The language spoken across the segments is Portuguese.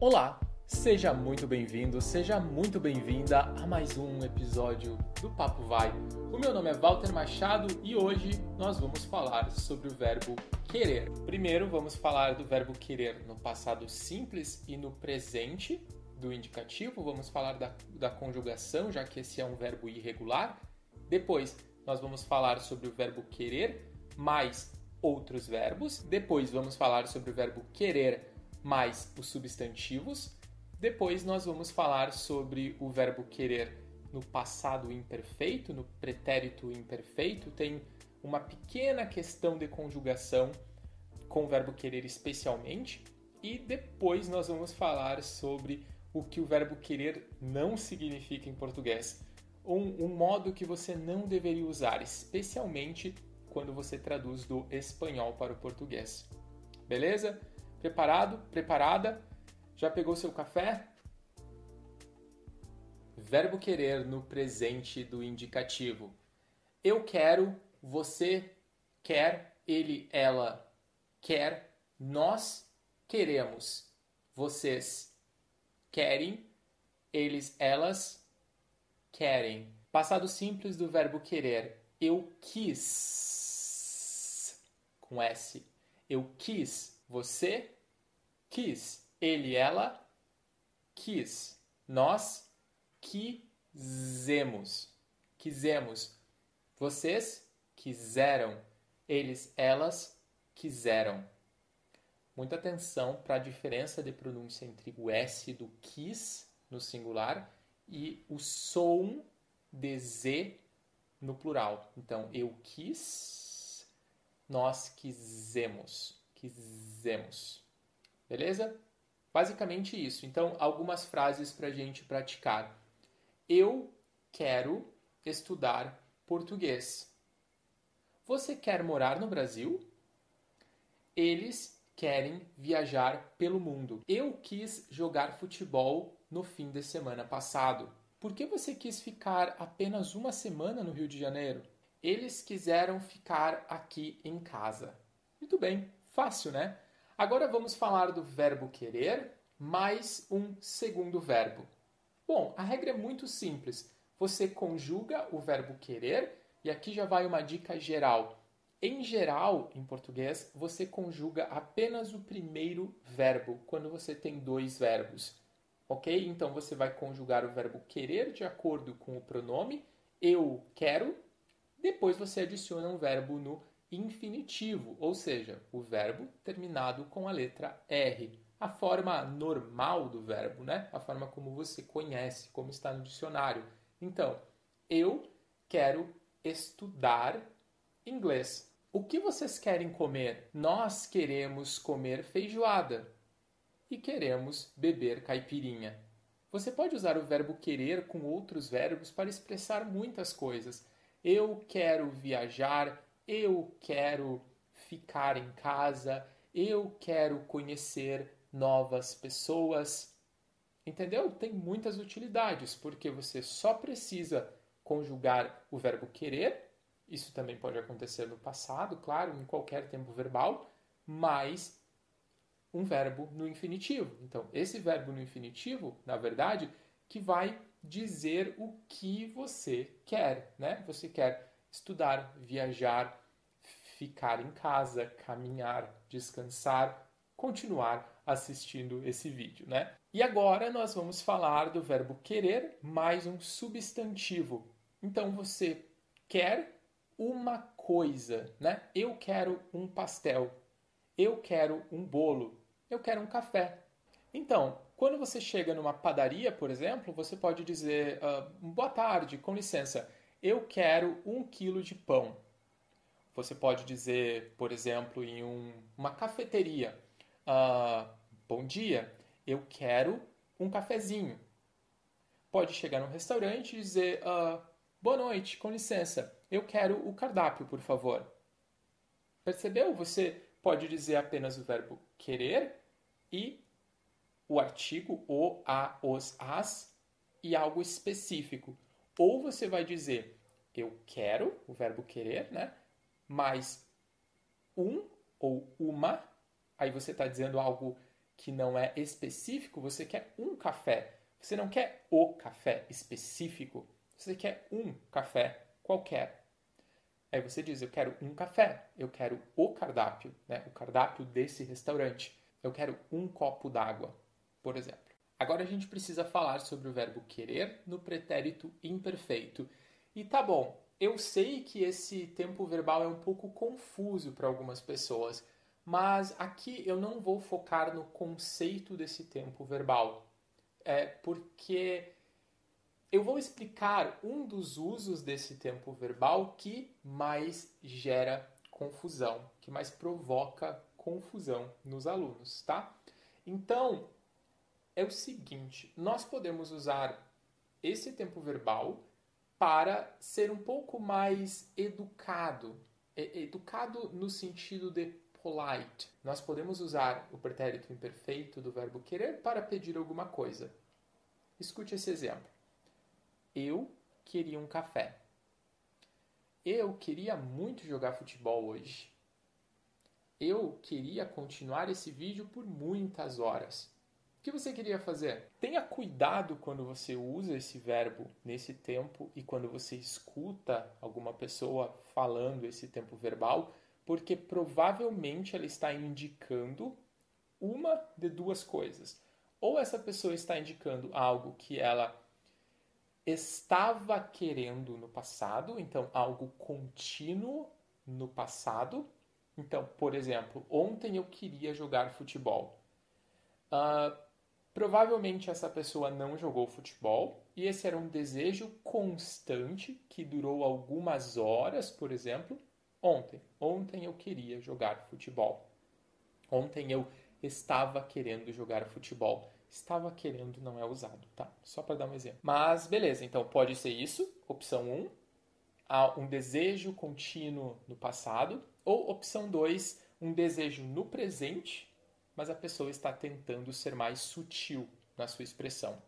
Olá, seja muito bem-vindo, seja muito bem-vinda a mais um episódio do Papo Vai. O meu nome é Walter Machado e hoje nós vamos falar sobre o verbo querer. Primeiro, vamos falar do verbo querer no passado simples e no presente do indicativo. Vamos falar da, da conjugação, já que esse é um verbo irregular. Depois, nós vamos falar sobre o verbo querer mais outros verbos. Depois, vamos falar sobre o verbo querer mais os substantivos. Depois nós vamos falar sobre o verbo querer no passado imperfeito, no pretérito imperfeito. Tem uma pequena questão de conjugação com o verbo querer especialmente. E depois nós vamos falar sobre o que o verbo querer não significa em português. Um, um modo que você não deveria usar, especialmente quando você traduz do espanhol para o português. Beleza? Preparado? Preparada? Já pegou seu café? Verbo querer no presente do indicativo. Eu quero, você quer, ele, ela quer, nós queremos, vocês querem, eles, elas querem. Passado simples do verbo querer. Eu quis. Com S. Eu quis. Você quis. Ele, ela quis. Nós quisemos. Quisemos. Vocês quiseram. Eles, elas quiseram. Muita atenção para a diferença de pronúncia entre o S do quis no singular e o som de Z no plural. Então, eu quis, nós quisemos quisemos. Beleza? Basicamente isso. Então, algumas frases para a gente praticar. Eu quero estudar português. Você quer morar no Brasil? Eles querem viajar pelo mundo. Eu quis jogar futebol no fim de semana passado. Por que você quis ficar apenas uma semana no Rio de Janeiro? Eles quiseram ficar aqui em casa. Muito bem, Fácil, né? Agora vamos falar do verbo querer mais um segundo verbo. Bom, a regra é muito simples. Você conjuga o verbo querer e aqui já vai uma dica geral. Em geral, em português, você conjuga apenas o primeiro verbo quando você tem dois verbos. Ok? Então você vai conjugar o verbo querer de acordo com o pronome eu quero. Depois você adiciona um verbo no infinitivo, ou seja, o verbo terminado com a letra R. A forma normal do verbo, né? A forma como você conhece, como está no dicionário. Então, eu quero estudar inglês. O que vocês querem comer? Nós queremos comer feijoada e queremos beber caipirinha. Você pode usar o verbo querer com outros verbos para expressar muitas coisas. Eu quero viajar eu quero ficar em casa, eu quero conhecer novas pessoas. Entendeu? Tem muitas utilidades, porque você só precisa conjugar o verbo querer, isso também pode acontecer no passado, claro, em qualquer tempo verbal, mais um verbo no infinitivo. Então, esse verbo no infinitivo, na verdade, que vai dizer o que você quer, né? Você quer estudar, viajar, ficar em casa, caminhar, descansar, continuar assistindo esse vídeo, né? E agora nós vamos falar do verbo querer mais um substantivo. Então você quer uma coisa, né? Eu quero um pastel. Eu quero um bolo. Eu quero um café. Então, quando você chega numa padaria, por exemplo, você pode dizer: uh, Boa tarde, com licença, eu quero um quilo de pão. Você pode dizer, por exemplo, em um, uma cafeteria: uh, Bom dia, eu quero um cafezinho. Pode chegar num restaurante e dizer: uh, Boa noite, com licença, eu quero o cardápio, por favor. Percebeu? Você pode dizer apenas o verbo querer e o artigo o, a, os, as e algo específico. Ou você vai dizer eu quero, o verbo querer, né? mais um ou uma, aí você está dizendo algo que não é específico, você quer um café. Você não quer o café específico, você quer um café qualquer. Aí você diz: Eu quero um café, eu quero o cardápio, né? o cardápio desse restaurante. Eu quero um copo d'água, por exemplo. Agora a gente precisa falar sobre o verbo querer no pretérito imperfeito. E tá bom, eu sei que esse tempo verbal é um pouco confuso para algumas pessoas, mas aqui eu não vou focar no conceito desse tempo verbal, é porque eu vou explicar um dos usos desse tempo verbal que mais gera confusão, que mais provoca confusão nos alunos, tá? Então, é o seguinte, nós podemos usar esse tempo verbal para ser um pouco mais educado. Educado no sentido de polite. Nós podemos usar o pretérito imperfeito do verbo querer para pedir alguma coisa. Escute esse exemplo. Eu queria um café. Eu queria muito jogar futebol hoje. Eu queria continuar esse vídeo por muitas horas. O que você queria fazer? Tenha cuidado quando você usa esse verbo nesse tempo e quando você escuta alguma pessoa falando esse tempo verbal, porque provavelmente ela está indicando uma de duas coisas. Ou essa pessoa está indicando algo que ela estava querendo no passado, então algo contínuo no passado. Então, por exemplo, ontem eu queria jogar futebol. Uh, provavelmente essa pessoa não jogou futebol e esse era um desejo constante que durou algumas horas, por exemplo, ontem. Ontem eu queria jogar futebol. Ontem eu estava querendo jogar futebol. Estava querendo não é usado, tá? Só para dar um exemplo. Mas beleza, então pode ser isso, opção 1, há um desejo contínuo no passado, ou opção 2, um desejo no presente, mas a pessoa está tentando ser mais sutil na sua expressão.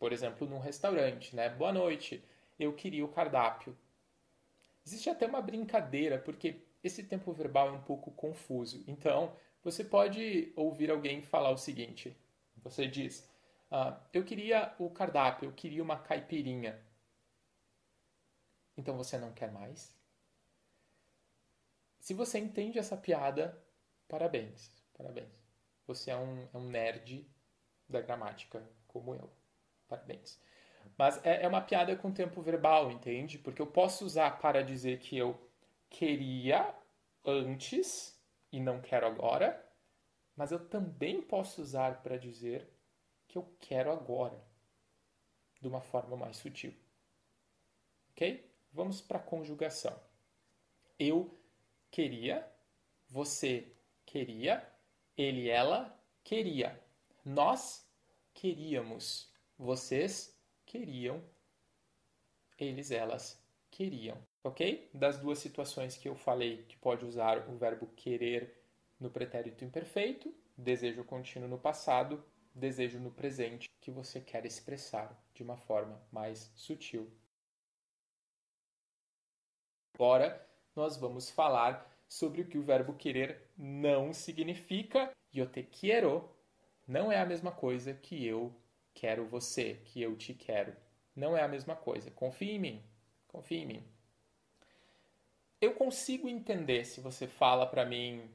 Por exemplo, num restaurante, né? Boa noite, eu queria o cardápio. Existe até uma brincadeira, porque esse tempo verbal é um pouco confuso. Então, você pode ouvir alguém falar o seguinte: você diz, ah, eu queria o cardápio, eu queria uma caipirinha. Então você não quer mais? Se você entende essa piada, parabéns, parabéns. Você é um, é um nerd da gramática, como eu. Parabéns. Mas é, é uma piada com tempo verbal, entende? Porque eu posso usar para dizer que eu queria antes e não quero agora, mas eu também posso usar para dizer que eu quero agora, de uma forma mais sutil. Ok? Vamos para a conjugação. Eu queria, você queria, ele, ela queria, nós queríamos, vocês queriam, eles, elas queriam. Ok? Das duas situações que eu falei que pode usar o verbo querer no pretérito imperfeito, desejo contínuo no passado, desejo no presente que você quer expressar de uma forma mais sutil. Agora nós vamos falar sobre o que o verbo querer não significa. Eu te quero não é a mesma coisa que eu quero você, que eu te quero. Não é a mesma coisa. Confie em mim. Confie em mim. Eu consigo entender se você fala para mim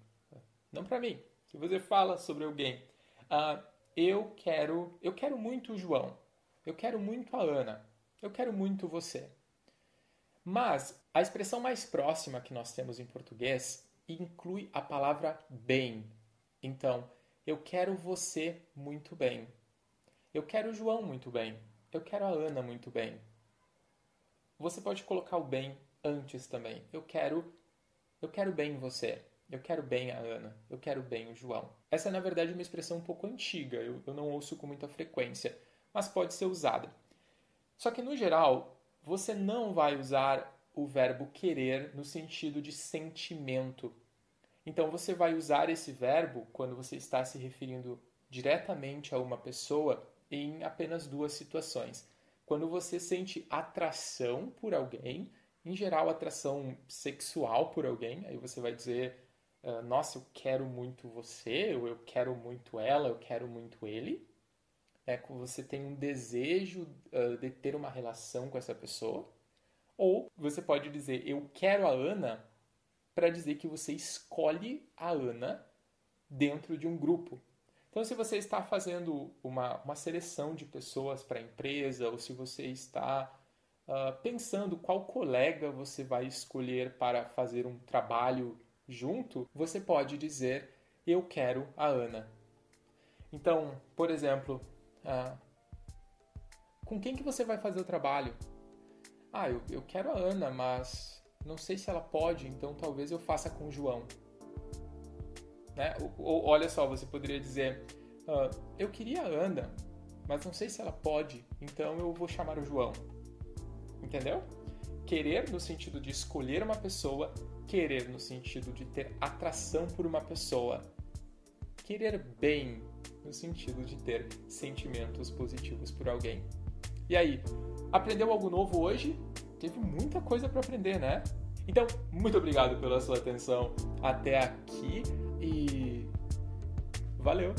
não para mim. Se você fala sobre alguém, uh, eu quero, eu quero muito o João, eu quero muito a Ana, eu quero muito você. Mas a expressão mais próxima que nós temos em português inclui a palavra bem. Então, eu quero você muito bem. Eu quero o João muito bem. Eu quero a Ana muito bem. Você pode colocar o bem antes também. Eu quero eu quero bem você. Eu quero bem a Ana, eu quero bem o João. Essa é, na verdade, uma expressão um pouco antiga, eu, eu não ouço com muita frequência, mas pode ser usada. Só que, no geral, você não vai usar o verbo querer no sentido de sentimento. Então, você vai usar esse verbo quando você está se referindo diretamente a uma pessoa em apenas duas situações. Quando você sente atração por alguém, em geral, atração sexual por alguém, aí você vai dizer uh, nossa, eu quero muito você, ou eu quero muito ela, eu quero muito ele. É, você tem um desejo uh, de ter uma relação com essa pessoa. Ou você pode dizer, eu quero a Ana, para dizer que você escolhe a Ana dentro de um grupo. Então, se você está fazendo uma, uma seleção de pessoas para a empresa, ou se você está uh, pensando qual colega você vai escolher para fazer um trabalho junto, você pode dizer: Eu quero a Ana. Então, por exemplo, uh, com quem que você vai fazer o trabalho? Ah, eu, eu quero a Ana, mas não sei se ela pode, então talvez eu faça com o João. Né? Ou, olha só, você poderia dizer: uh, Eu queria a Ana, mas não sei se ela pode, então eu vou chamar o João. Entendeu? Querer no sentido de escolher uma pessoa, querer no sentido de ter atração por uma pessoa. Querer bem no sentido de ter sentimentos positivos por alguém. E aí, aprendeu algo novo hoje? Teve muita coisa para aprender, né? Então, muito obrigado pela sua atenção até aqui e valeu!